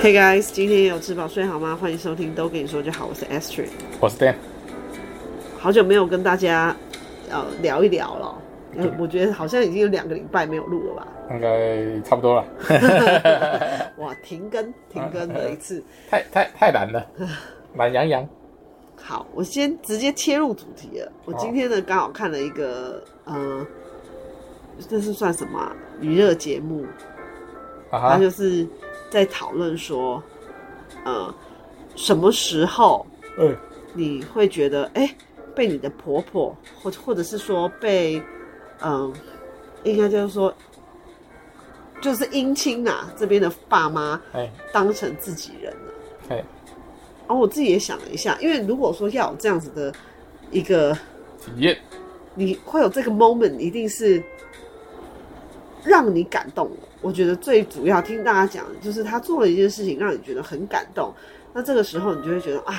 Hey guys，今天有吃饱睡好吗？欢迎收听都跟你说就好，我是 Astrid，我是 Dan，好久没有跟大家呃聊一聊了，嗯，我觉得好像已经有两个礼拜没有录了吧？应该差不多了。哇，停更停更了一次，太太太难了，懒洋洋。好，我先直接切入主题了。我今天呢刚好看了一个呃，这是算什么娱乐节目？它就是。在讨论说，呃，什么时候，嗯，你会觉得，哎、欸，被你的婆婆，或或者是说被，嗯、呃，应该就是说，就是姻亲啊这边的爸妈，哎，当成自己人了，哎，然后我自己也想了一下，因为如果说要有这样子的一个体验，你会有这个 moment，一定是让你感动的。我觉得最主要听大家讲的就是他做了一件事情，让你觉得很感动。那这个时候你就会觉得啊，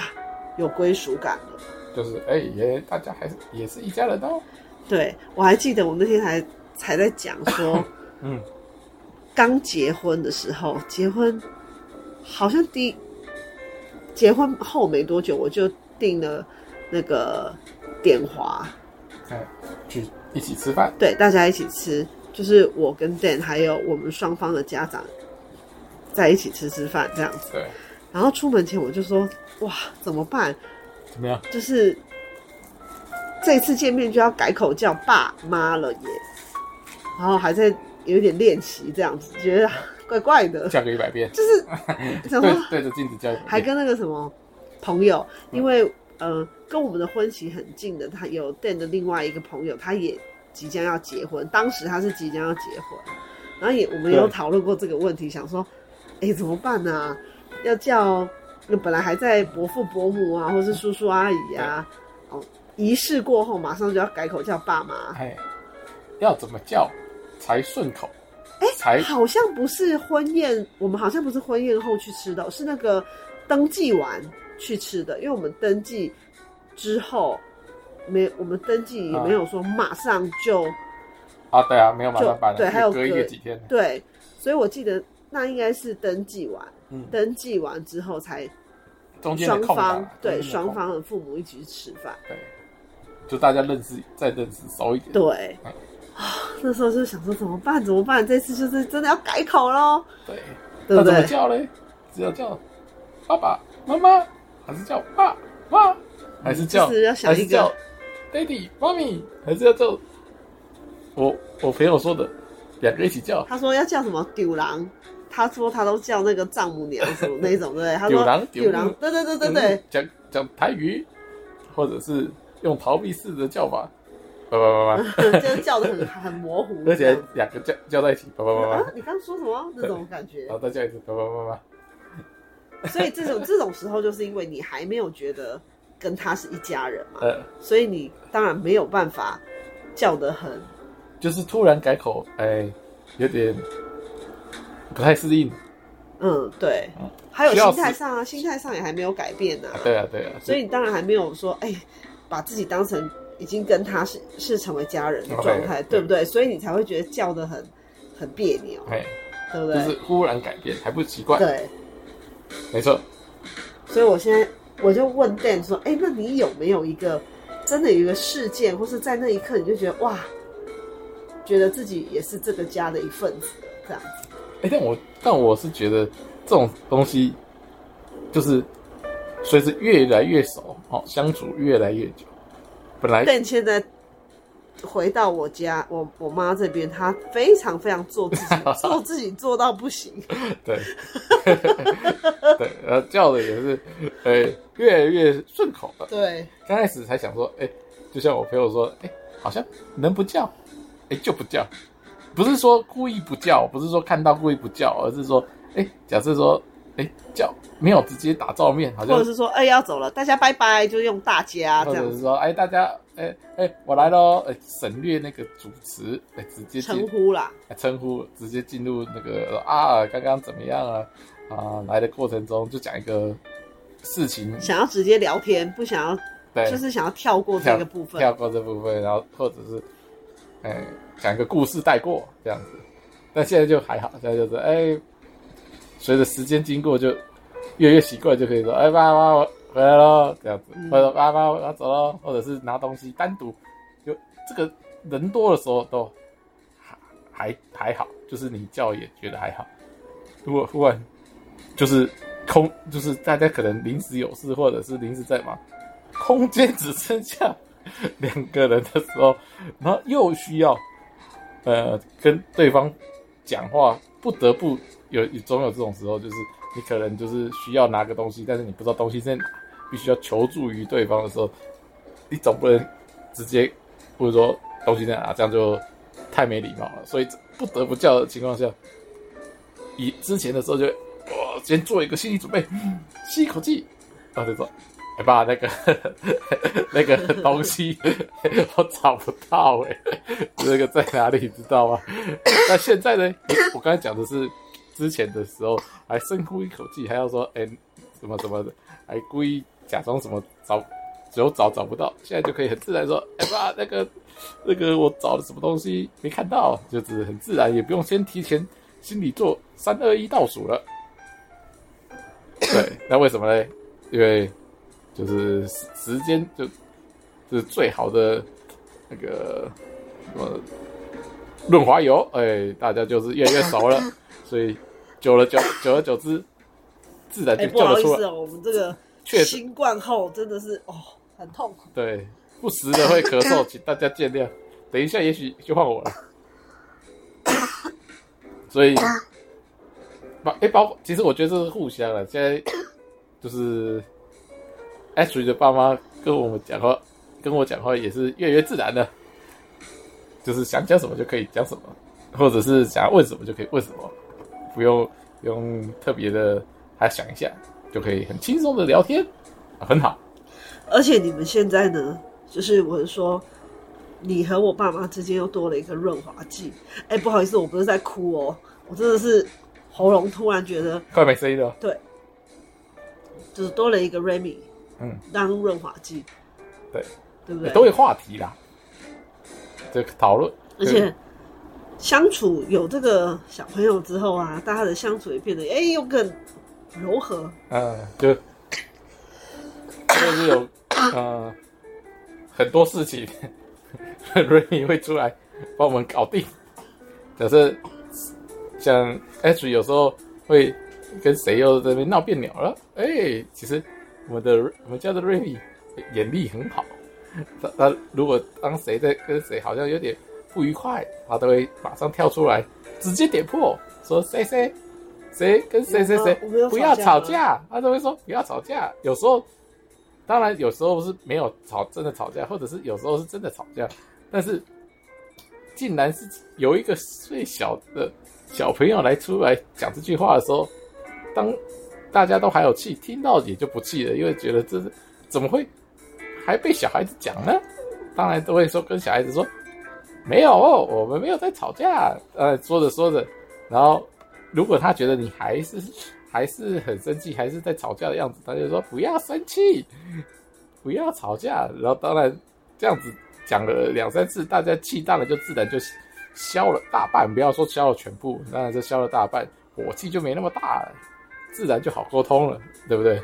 有归属感了。就是哎，也、欸、大家还是也是一家人哦。对，我还记得我那天还才在讲说，嗯，刚结婚的时候，结婚好像第结婚后没多久，我就订了那个点华，哎，去一起吃饭。对，大家一起吃。就是我跟 Dan 还有我们双方的家长在一起吃吃饭这样子。对。然后出门前我就说：“哇，怎么办？怎么样？就是这次见面就要改口叫爸妈了耶。”然后还在有点练习这样子，觉得怪怪的。叫个一百遍。就是 怎么对着镜子叫？还跟那个什么朋友，因为呃跟我们的婚期很近的，他有 Dan 的另外一个朋友，他也。即将要结婚，当时他是即将要结婚，然后也我们有讨论过这个问题，想说，哎、欸，怎么办呢、啊？要叫那本来还在伯父伯母啊，或是叔叔阿姨啊，哦，仪式过后马上就要改口叫爸妈，哎，要怎么叫才顺口？哎、好像不是婚宴，我们好像不是婚宴后去吃的，是那个登记完去吃的，因为我们登记之后。没，我们登记也没有说马上就啊，对啊，没有马上办，对，还有隔一个几天，对，所以我记得那应该是登记完，嗯，登记完之后才双方对双方的父母一起去吃饭，对，就大家认识再认识熟一点，对，啊，那时候就想说怎么办？怎么办？这次就是真的要改口喽，对，对不对？怎么叫嘞？只要叫爸爸妈妈，还是叫爸妈，还是叫是要想一个。Daddy、Mommy，还是要叫我我朋友说的，两个一起叫。他说要叫什么丢狼，他说他都叫那个丈母娘什么那种，对不对？他说丢郎丢狼，对对对对对。讲讲台语，或者是用逃避式的叫法，爸爸妈妈，就是叫的很很模糊，而且两个叫叫在一起，爸爸妈妈。你刚说什么？那种感觉。然后再叫一次，爸爸妈妈。所以这种这种时候，就是因为你还没有觉得。跟他是一家人嘛，呃，所以你当然没有办法叫得很，就是突然改口，哎、欸，有点不太适应。嗯，对，嗯、还有心态上啊，心态上也还没有改变呢、啊。对啊，对啊，所以你当然还没有说，哎、欸，把自己当成已经跟他是是成为家人的状态，对不对？所以你才会觉得叫得很很别扭，哎，对不对？就是忽然改变还不习惯，对，没错。所以我现在。我就问 Dan 说：“哎、欸，那你有没有一个真的有一个事件，或是在那一刻你就觉得哇，觉得自己也是这个家的一份子这样子？”哎、欸，但我但我是觉得这种东西就是随着越来越熟，哦，相处越来越久，本来 Dan 现在。回到我家，我我妈这边，她非常非常做自己，做自己做到不行。对，对，然后叫的也是，哎、欸，越来越顺口了。对，刚开始才想说，哎、欸，就像我朋友说，哎、欸，好像能不叫，哎、欸，就不叫，不是说故意不叫，不是说看到故意不叫，而是说，哎、欸，假设说。哎、欸，叫没有直接打照面，好像或者是说，哎、欸，要走了，大家拜拜，就用大家这样子，或者是说，哎、欸，大家，哎、欸、哎、欸，我来喽，哎、欸，省略那个主持，哎、欸，直接称呼啦，称呼，直接进入那个啊，刚刚怎么样啊？啊，来的过程中就讲一个事情，想要直接聊天，不想要，对，就是想要跳过这个部分，跳，跳过这部分，然后或者是，哎、欸，讲一个故事带过这样子，但现在就还好，现在就是，哎、欸。随着时间经过就越来越习惯，就可以说：“哎，爸爸，我回来喽。”这样子，或者“爸爸，我要走喽”，或者是拿东西单独，就这个人多的时候都还还还好，就是你叫也觉得还好。如果忽然就是空，就是大家可能临时有事，或者是临时在忙，空间只剩下两个人的时候，然后又需要呃跟对方讲话，不得不有总有这种时候，就是你可能就是需要拿个东西，但是你不知道东西在哪，必须要求助于对方的时候，你总不能直接或者说东西在哪，这样就太没礼貌了。所以不得不叫的情况下。以之前的时候就，我先做一个心理准备，吸一口气，然后就说：“哎爸，那个 那个东西我找不到哎，那个在哪里？知道吗？”那现在呢？我刚才讲的是之前的时候，还深呼一口气，还要说：“哎，什么什么的，还故意假装什么找，只有找找不到。”现在就可以很自然说：“哎爸，那个那个我找了什么东西没看到？”就是很自然，也不用先提前。心里做三二一倒数了，对，那为什么呢？因为就是时间就就是最好的那个什么润滑油，哎，大家就是越来越熟了，所以久了久久而久之，自然就叫得出来。不好意思哦，我们这个新冠后真的是哦很痛苦，对，不时的会咳嗽，请大家见谅。等一下，也许就换我了。所以，包哎包，其实我觉得这是互相的。现在就是 Ashley 的爸妈跟我们讲话，跟我讲话也是越来越自然的，就是想讲什么就可以讲什么，或者是想要问什么就可以问什么，不用不用特别的还想一下，就可以很轻松的聊天，很好。而且你们现在呢，就是我是说。你和我爸妈之间又多了一个润滑剂。哎，不好意思，我不是在哭哦，我真的是喉咙突然觉得快没声音了。对，就是多了一个 Remy，嗯，当润滑剂。对，对不对？都有话题啦，这个讨论。而且相处有这个小朋友之后啊，大家的相处也变得哎又更柔和。嗯，就就是有嗯很多事情。瑞米会出来帮我们搞定。可是像 H 有时候会跟谁又在那边闹别扭了，哎、其实我们的我们家的瑞米眼力很好。他他如果当谁在跟谁好像有点不愉快，他都会马上跳出来，直接点破，说谁谁谁跟谁谁谁不要吵架，他都会说不要吵架。有时候当然有时候是没有吵，真的吵架，或者是有时候是真的吵架。但是，竟然是有一个最小的小朋友来出来讲这句话的时候，当大家都还有气，听到也就不气了，因为觉得这是怎么会还被小孩子讲呢？当然都会说跟小孩子说没有，我们没有在吵架。呃，说着说着，然后如果他觉得你还是还是很生气，还是在吵架的样子，他就说不要生气，不要吵架。然后当然这样子。讲了两三次，大家气大了，就自然就消了大半。不要说消了全部，当然是消了大半，火气就没那么大了，自然就好沟通了，对不对？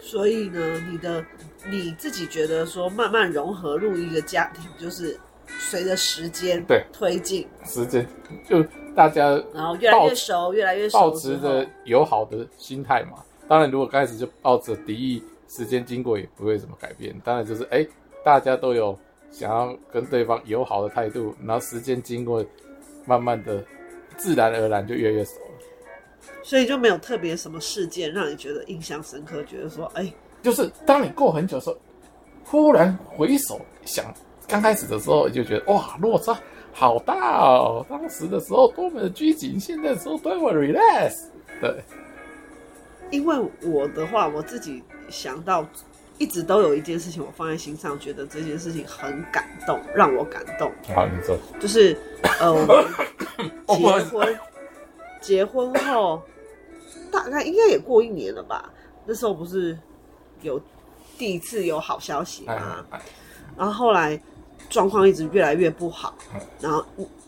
所以呢，你的你自己觉得说慢慢融合入一个家庭，就是随着时间对推进，时间就大家然后越来越熟，越来越熟，抱持着友好的心态嘛。当然，如果刚开始就抱着敌意，时间经过也不会怎么改变。当然就是哎。大家都有想要跟对方友好的态度，然后时间经过，慢慢的，自然而然就越来越熟了。所以就没有特别什么事件让你觉得印象深刻，觉得说，哎，就是当你过很久的时候，忽然回首想，刚开始的时候就觉得哇，落差好大哦。当时的时候多么的拘谨，现在的时候多么 relax。对，因为我的话，我自己想到。一直都有一件事情我放在心上，觉得这件事情很感动，让我感动。好，你说。就是，呃，我们结婚，结婚后大概应该也过一年了吧？那时候不是有第一次有好消息吗？然后后来状况一直越来越不好，然后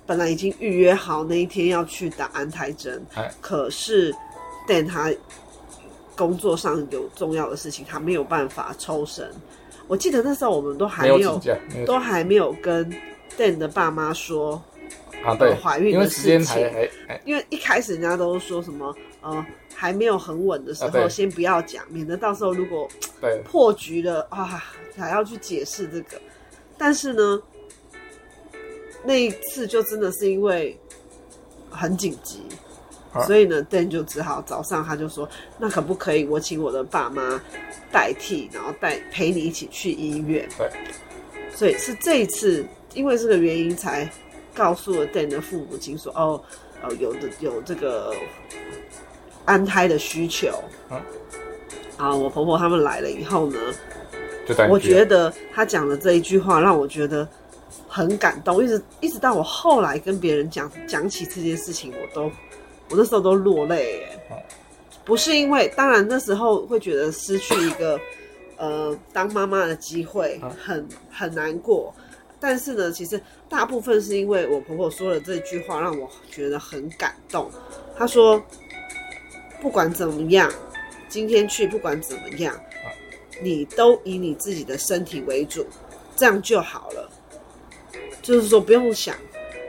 本来已经预约好那一天要去打安胎针，哎，可是 Dan 他工作上有重要的事情，他没有办法抽身。我记得那时候我们都还没有，没有都还没有跟 Dan 的爸妈说啊，对，怀孕的事情，因为一开始人家都说什么呃还没有很稳的时候，先不要讲，免得到时候如果破局了啊，还要去解释这个。但是呢，那一次就真的是因为很紧急，啊、所以呢，Dan 就只好早上他就说，那可不可以我请我的爸妈代替，然后带陪你一起去医院？对，所以是这一次因为这个原因才告诉了 Dan 的父母亲说，哦，哦，有的有这个安胎的需求。嗯、啊，啊，我婆婆他们来了以后呢。我觉得他讲的这一句话让我觉得很感动，一直一直到我后来跟别人讲讲起这件事情，我都我那时候都落泪耶。不是因为，当然那时候会觉得失去一个呃当妈妈的机会，很很难过。但是呢，其实大部分是因为我婆婆说了这句话，让我觉得很感动。她说：“不管怎么样，今天去不管怎么样。”你都以你自己的身体为主，这样就好了。就是说，不用想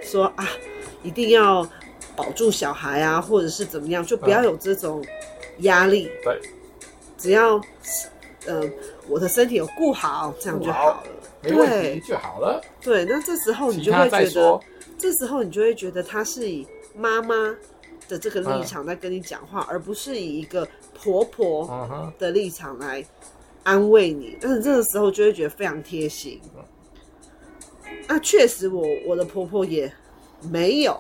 说啊，一定要保住小孩啊，或者是怎么样，就不要有这种压力。对，只要呃我的身体有顾好，这样就好了。没问题就好了。对，那这时候你就会觉得，这时候你就会觉得他是以妈妈的这个立场在跟你讲话，而不是以一个婆婆的立场来。安慰你，但是这个时候就会觉得非常贴心。那确实我，我我的婆婆也没有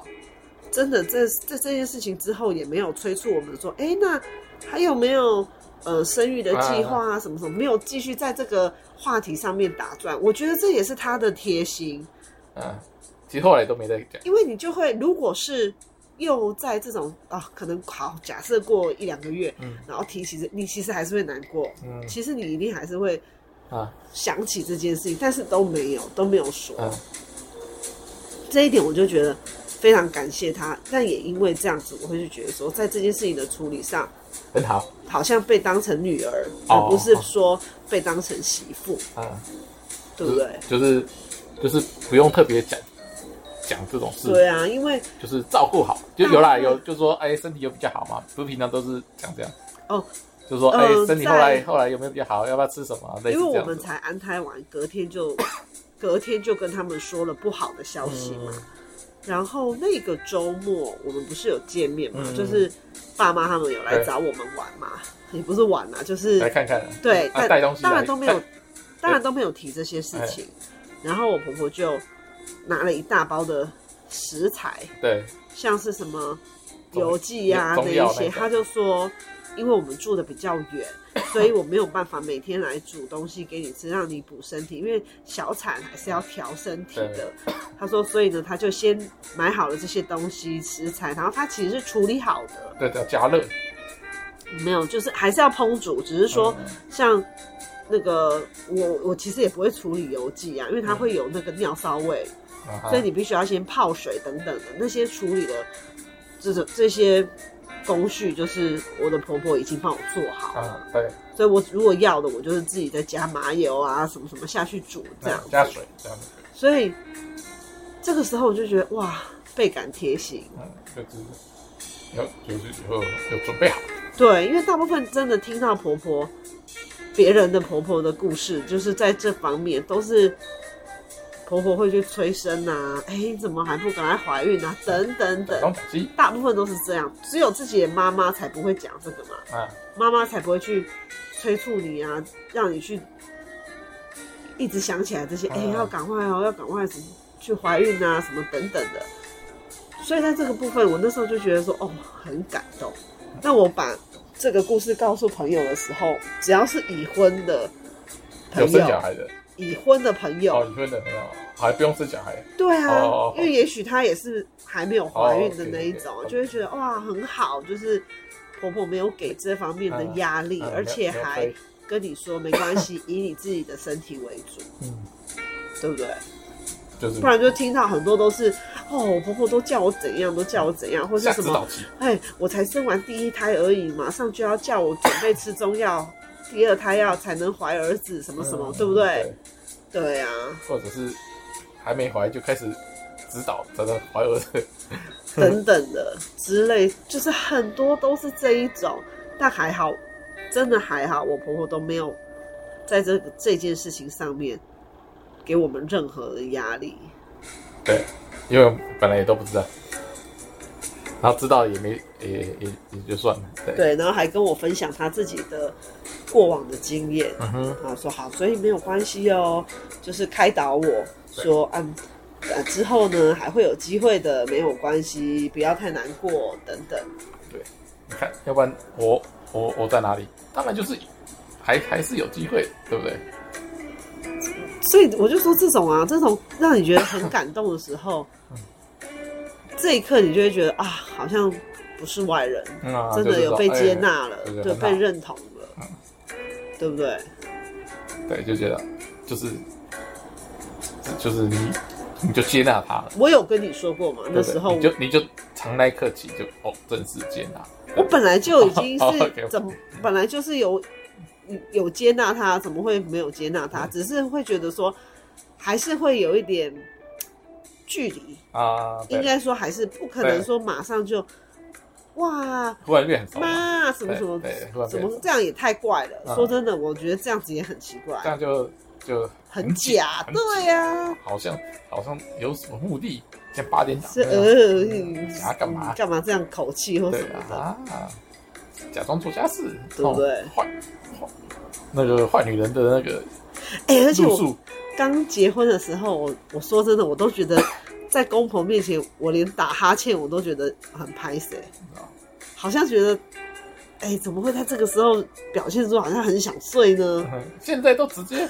真的在在这件事情之后也没有催促我们说，哎、欸，那还有没有呃生育的计划啊？什么什么没有继续在这个话题上面打转？我觉得这也是她的贴心。嗯，其实后来都没再讲，因为你就会如果是。又在这种啊、哦，可能好，假设过一两个月，嗯，然后提起这，你其实还是会难过，嗯，其实你一定还是会啊。想起这件事情，啊、但是都没有都没有说，啊、这一点我就觉得非常感谢他，但也因为这样子，我会去觉得说，在这件事情的处理上很好，好像被当成女儿，哦、而不是说被当成媳妇，啊，对不对？就是就是不用特别讲。讲这种事，对啊，因为就是照顾好，就有啦，有就说，哎，身体有比较好嘛，不是平常都是讲这样。哦，就说，哎，身体后来后来有没有比较好，要不要吃什么？因为我们才安胎完，隔天就 隔天就跟他们说了不好的消息嘛。然后那个周末我们不是有见面嘛，就是爸妈他们有来找我们玩嘛，也不是玩啊，就是来看看，对，带东西，当然都没有，当然都没有提这些事情。然后我婆婆就。拿了一大包的食材，对，像是什么油剂呀那一些，他就说，因为我们住的比较远，所以我没有办法每天来煮东西给你吃，让你补身体，因为小产还是要调身体的。他说，所以呢，他就先买好了这些东西食材，然后他其实是处理好的，对的，加热，没有，就是还是要烹煮，只是说像那个我我其实也不会处理油剂啊，因为它会有那个尿骚味。所以你必须要先泡水等等的那些处理的这种这些工序，就是我的婆婆已经帮我做好了。嗯，对。所以我如果要的，我就是自己再加麻油啊，什么什么下去煮这样。加水这样。所以这个时候我就觉得哇，倍感贴心。嗯，就是要就是以后要准备好。对，因为大部分真的听到婆婆别人的婆婆的故事，就是在这方面都是。婆婆会去催生啊，哎、欸，怎么还不赶快怀孕啊？等等等，大部分都是这样，只有自己的妈妈才不会讲这个嘛。啊，妈妈才不会去催促你啊，让你去一直想起来这些，哎、欸，要赶快哦，要赶快什么去怀孕啊，什么等等的。所以在这个部分，我那时候就觉得说，哦，很感动。那我把这个故事告诉朋友的时候，只要是已婚的朋友，有生小孩的。已婚的朋友，哦，已婚的朋友还不用生小孩。对啊，哦、因为也许她也是还没有怀孕的那一种，就会觉得哇很好，就是婆婆没有给这方面的压力，嗯、而且还跟你说没关系，以你自己的身体为主，嗯，对不对？就是不然就听到很多都是哦，我婆婆都叫我怎样，都叫我怎样，或是什么，哎，我才生完第一胎而已，马上就要叫我准备吃中药，第二胎要才能怀儿子，什么什么，嗯、对不对？对，对啊，或者是还没怀就开始指导真的怀儿子 等等的之类，就是很多都是这一种，但还好，真的还好，我婆婆都没有在这个这件事情上面。给我们任何的压力，对，因为本来也都不知道，然后知道也没也也也就算了，对，对，然后还跟我分享他自己的过往的经验，嗯，然后说好，所以没有关系哦，就是开导我说，嗯呃之后呢还会有机会的，没有关系，不要太难过等等，对，你看，要不然我我我在哪里？当然就是还还是有机会，对不对？所以我就说，这种啊，这种让你觉得很感动的时候，这一刻你就会觉得啊，好像不是外人，真的有被接纳了，对，被认同了，对不对？对，就觉得就是就是你你就接纳他了。我有跟你说过嘛，那时候你就你就从那一刻起就哦，正式接纳。我本来就已经是 怎么，本来就是有。有接纳他，怎么会没有接纳他？只是会觉得说，还是会有一点距离啊。应该说还是不可能说马上就哇，突然变妈什么什么，怎么这样也太怪了。说真的，我觉得这样子也很奇怪，这样就就很假。对呀，好像好像有什么目的，像八点档，呃，想干嘛干嘛这样口气或什么的啊？假装做家事，对不对？坏坏那个坏女人的那个，哎、欸，而且我刚结婚的时候，我我说真的，我都觉得 在公婆面前，我连打哈欠我都觉得很拍谢，好像觉得，哎、欸，怎么会在这个时候表现出好像很想睡呢？现在都直接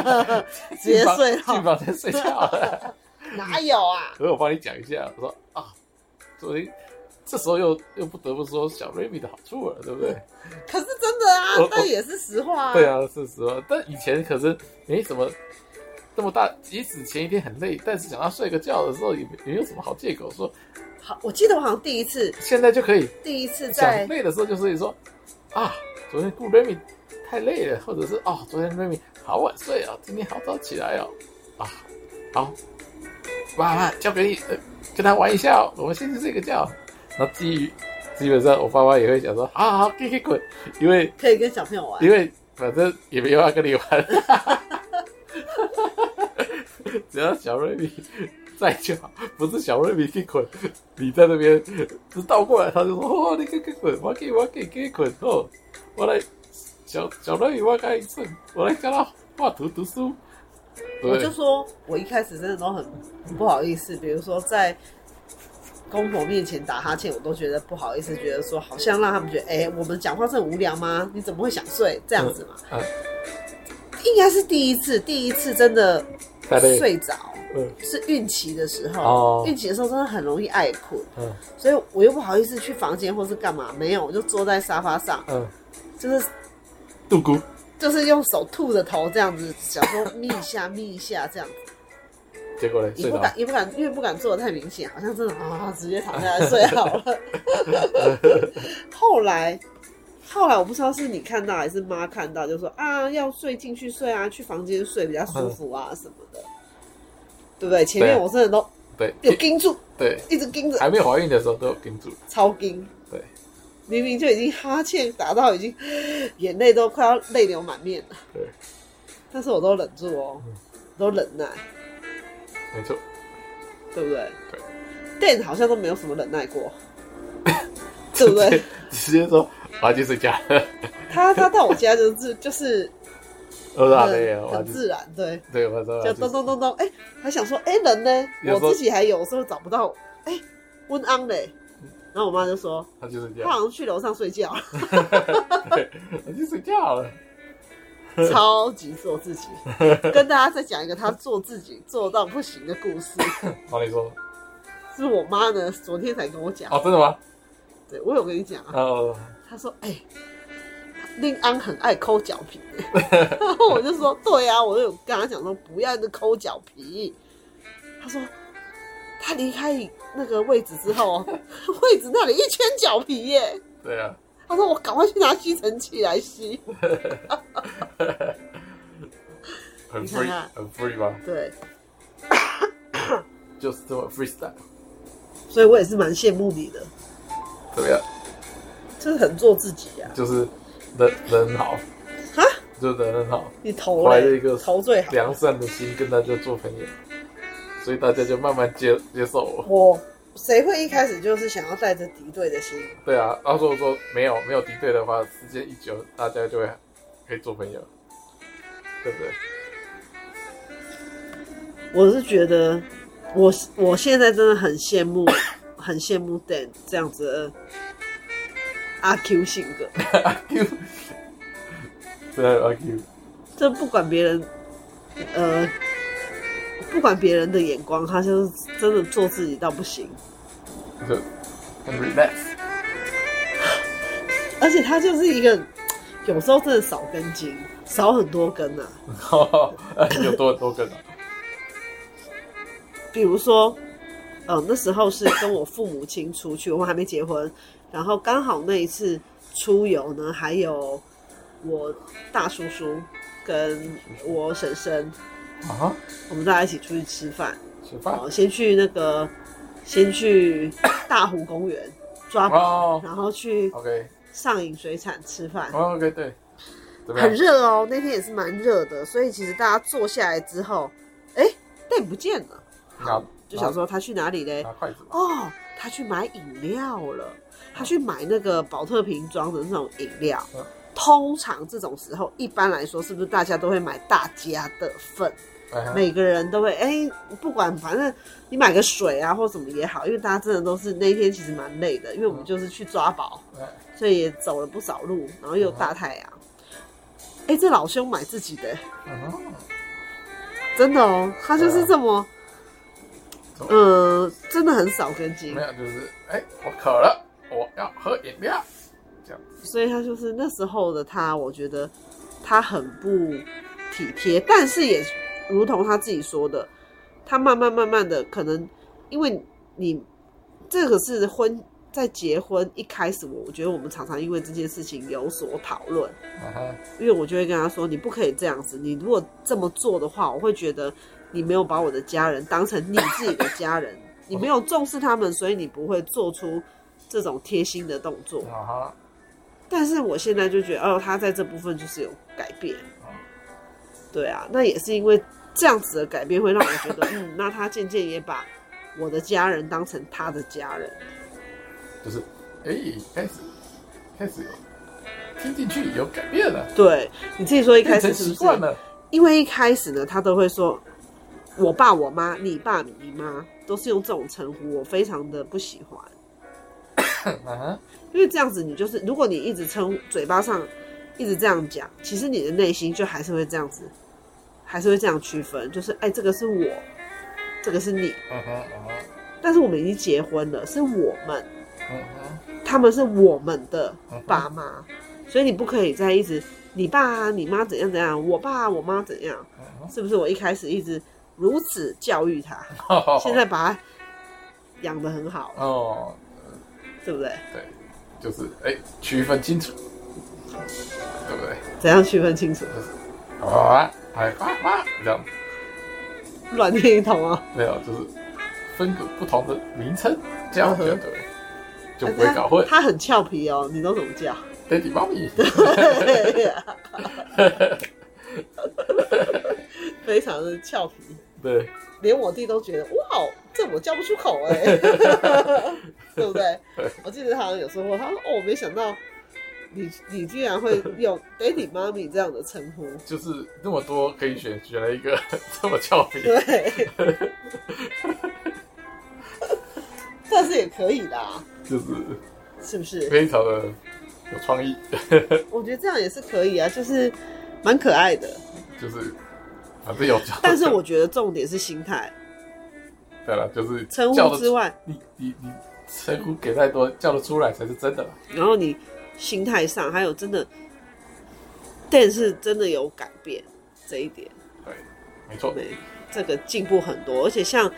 直接睡了，进房间睡觉了，哪有啊？所以我帮你讲一下，我说啊，所以。这时候又又不得不说小瑞米的好处了，对不对？可是真的啊，那也是实话啊。对啊，是实话。但以前可是没什么这么大，即使前一天很累，但是想要睡个觉的时候，也也没有什么好借口说。好，我记得我好像第一次，现在就可以第一次在累的时候，就是说啊，昨天顾瑞米太累了，或者是哦，昨天瑞米好晚睡啊，今天好早起来哦，啊，好，妈妈交给你，跟他玩一下哦，我们先去睡个觉。那基于基本上，我爸妈也会讲说：“好好好，可以可以滚，因为可以跟小朋友玩，因为反正也没有要跟你玩，只要小瑞米在就好，不是小瑞米可以滚，你在那边是倒过来，他就说：哦，你可以滚，我可以我可以可以滚。哦，我来小小瑞米我开一次，我来教他画图读书。我就说我一开始真的都很不好意思，比如说在。”公婆面前打哈欠，我都觉得不好意思，觉得说好像让他们觉得，哎、欸，我们讲话是很无聊吗？你怎么会想睡？这样子嘛？嗯嗯、应该是第一次，第一次真的睡着，嗯、是孕期的时候，哦、孕期的时候真的很容易爱困，嗯、所以我又不好意思去房间或是干嘛，没有，我就坐在沙发上，嗯、就是度咕，就是用手吐着头这样子，想说眯一下，眯一下这样子。结果呢？也不敢，也不敢，因为不敢做的太明显，好像真的啊，直接躺下来 睡好了。后来，后来我不知道是你看到还是妈看到，就说啊，要睡进去睡啊，去房间睡比较舒服啊什么的，对不对？前面我真的都对有盯住，对，一直盯着。还没有怀孕的时候都有盯住，超盯。对，明明就已经哈欠打到已经 眼泪都快要泪流满面了，对，但是我都忍住哦，都忍耐。没错，对不对？对，电好像都没有什么忍耐过，对不对？直接说我要去睡觉。他他到我家就是就是，很自然，对对，我说就咚咚咚咚，哎，还想说，哎，人呢？我自己还有时候找不到，哎，温安嘞。然后我妈就说，他就是这样，他好像去楼上睡觉，对，他去睡觉了。超级做自己，跟大家再讲一个他做自己 做到不行的故事。好，你说，是我妈呢？昨天才跟我讲。哦，真的吗？对，我有跟你讲啊。哦。他说：“哎，令安很爱抠脚皮。”然后我就说：“对啊，我有跟他讲说，不要那抠脚皮。”他说他离开那个位置之后，位置那里一圈脚皮耶。对啊。他说我赶快去拿吸尘器来吸。很 free，很 free 吗？对。就是这么 freestyle。所以我也是蛮羡慕你的。怎么样？就是很做自己呀、啊。就是人人很好。啊？就是人很好。你投怀着一个投最好良善的心跟大家做朋友，所以大家就慢慢接接受我。我谁会一开始就是想要带着敌对的心？对啊，然后如果说没有没有敌对的话，时间一久，大家就会可以做朋友，对不对？我是觉得。我我现在真的很羡慕，很羡慕 Dan 这样子的阿 Q 性格。阿 Q，对阿 Q，这不管别人，呃，不管别人的眼光，他就是真的做自己到不行。很 relax，而且他就是一个有时候真的少根筋，少很多根呐、啊。有多很多根啊？比如说，呃，那时候是跟我父母亲出去，我还没结婚，然后刚好那一次出游呢，还有我大叔叔跟我婶婶啊，我们大家一起出去吃饭，吃饭，先去那个，先去大湖公园抓宝，然后去 OK 上影水产吃饭，OK 对，很热哦，那天也是蛮热的，所以其实大家坐下来之后，哎，但不见了。好，就想说他去哪里嘞？哦，他去买饮料了。他去买那个宝特瓶装的那种饮料。通常这种时候，一般来说，是不是大家都会买大家的份？每个人都会哎，不管反正你买个水啊或什么也好，因为大家真的都是那一天其实蛮累的，因为我们就是去抓宝，所以也走了不少路，然后又大太阳。哎，这老兄买自己的，真的哦，他就是这么。嗯，真的很少根筋。没有，就是哎、欸，我渴了，我要喝饮料，这样。所以他就是那时候的他，我觉得他很不体贴，但是也如同他自己说的，他慢慢慢慢的，可能因为你这个是婚，在结婚一开始，我我觉得我们常常因为这件事情有所讨论。Uh huh. 因为我就会跟他说，你不可以这样子，你如果这么做的话，我会觉得。你没有把我的家人当成你自己的家人，你没有重视他们，所以你不会做出这种贴心的动作。Uh huh. 但是我现在就觉得，哦，他在这部分就是有改变。Uh. 对啊，那也是因为这样子的改变，会让我觉得，嗯，那他渐渐也把我的家人当成他的家人。就是，哎，开始，开始有听进去，有改变了。对，你自己说，一开始是不是？因为一开始呢，他都会说。我爸、我妈、你爸、你妈，都是用这种称呼，我非常的不喜欢。啊因为这样子，你就是如果你一直称嘴巴上一直这样讲，其实你的内心就还是会这样子，还是会这样区分，就是哎，这个是我，这个是你。但是我们已经结婚了，是我们，他们是我们的爸妈，所以你不可以再一直你爸、你妈怎样怎样，我爸、我妈怎样，是不是？我一开始一直。如此教育他，现在把他养得很好哦，对不对？对，就是哎，区分清楚，对不对？怎样区分清楚？好啊，来爸爸这样，乱念一通啊？没有，就是分个不同的名称，这样对，就不会搞混。他很俏皮哦，你都怎么叫？Daddy、Mommy。非常的俏皮。对，连我弟都觉得哇，这我叫不出口哎、欸，对不对？我记得他好像有说过，他说哦，没想到你你居然会用 Daddy、Mommy 这样的称呼，就是那么多可以选，选了一个这么俏皮，对，但是也可以啦，就是是不是非常的有创意？我觉得这样也是可以啊，就是蛮可爱的，就是。反正有叫，但是我觉得重点是心态。对了，就是称呼之外，你你你称呼给太多，叫得出来才是真的。然后你心态上还有真的，但是真的有改变这一点。对，没错，对，这个进步很多。而且像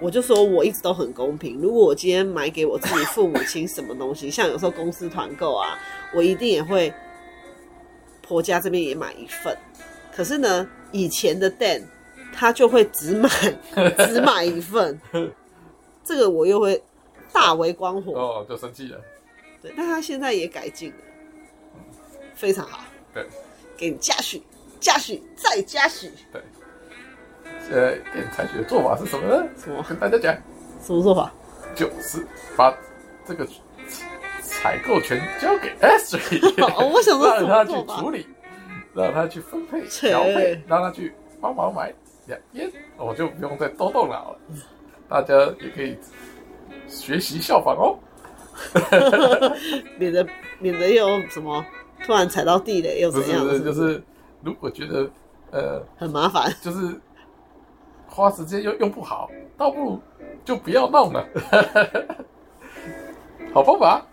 我就说我一直都很公平。如果我今天买给我自己父母亲什么东西，像有时候公司团购啊，我一定也会婆家这边也买一份。可是呢，以前的 Dan 他就会只买 只买一份，这个我又会大为光火哦，就生气了。对，但他现在也改进了，非常好。对，给你嘉许，嘉许再嘉许。对。现在店采取的做法是什么呢？什么？跟大家讲，什么做法？就是把这个采购权交给 说让他去处理，让他去分配调配，让他去帮忙买两边，我就不用再多动脑了。大家也可以学习效仿哦，免得免得又什么突然踩到地雷又怎样？不是，就是如果觉得呃很麻烦，就是。花时间又用不好，倒不如就不要弄了。好方法。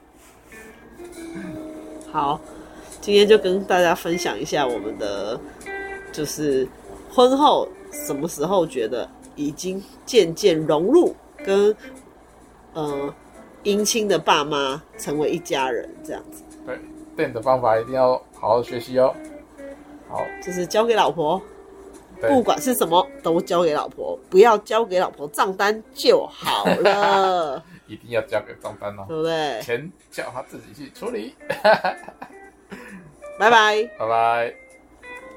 好，今天就跟大家分享一下我们的，就是婚后什么时候觉得已经渐渐融入跟呃姻亲的爸妈成为一家人这样子。对，对的方法一定要好好学习哦。好，就是交给老婆。不管是什么，都交给老婆，不要交给老婆账单就好了。一定要交给账单哦，对不对？钱叫他自己去处理。拜拜，拜拜。